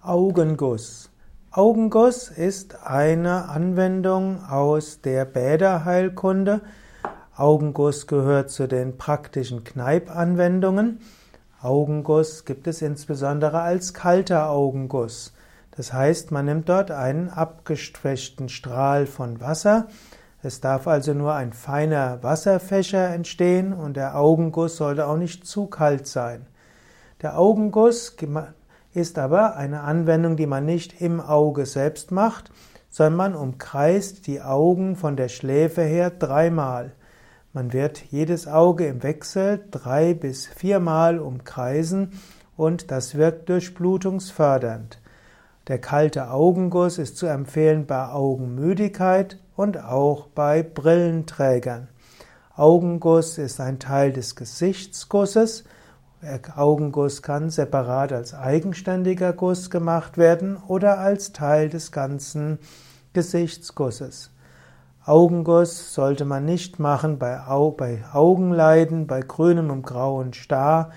Augenguss. Augenguss ist eine Anwendung aus der Bäderheilkunde. Augenguss gehört zu den praktischen Kneipanwendungen. Augenguss gibt es insbesondere als kalter Augenguss. Das heißt, man nimmt dort einen abgeschwächten Strahl von Wasser. Es darf also nur ein feiner Wasserfächer entstehen und der Augenguss sollte auch nicht zu kalt sein. Der Augenguss ist aber eine Anwendung, die man nicht im Auge selbst macht, sondern man umkreist die Augen von der Schläfe her dreimal. Man wird jedes Auge im Wechsel drei bis viermal umkreisen und das wirkt durchblutungsfördernd. Der kalte Augenguss ist zu empfehlen bei Augenmüdigkeit und auch bei Brillenträgern. Augenguss ist ein Teil des Gesichtsgusses Augenguss kann separat als eigenständiger Guss gemacht werden oder als Teil des ganzen Gesichtsgusses. Augenguss sollte man nicht machen bei, Augenleiden, bei grünem und grauen Star.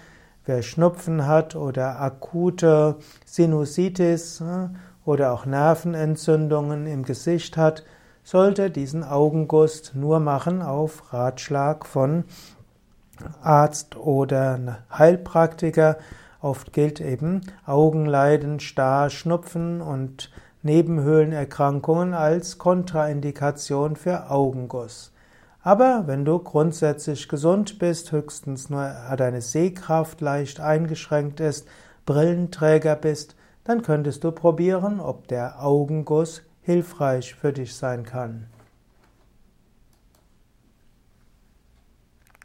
Wer Schnupfen hat oder akute Sinusitis äh, oder auch Nervenentzündungen im Gesicht hat, sollte diesen Augenguss nur machen auf Ratschlag von Arzt oder Heilpraktiker. Oft gilt eben Augenleiden, Star, Schnupfen und Nebenhöhlenerkrankungen als Kontraindikation für Augenguss. Aber wenn du grundsätzlich gesund bist, höchstens nur deine Sehkraft leicht eingeschränkt ist, Brillenträger bist, dann könntest du probieren, ob der Augenguss hilfreich für dich sein kann.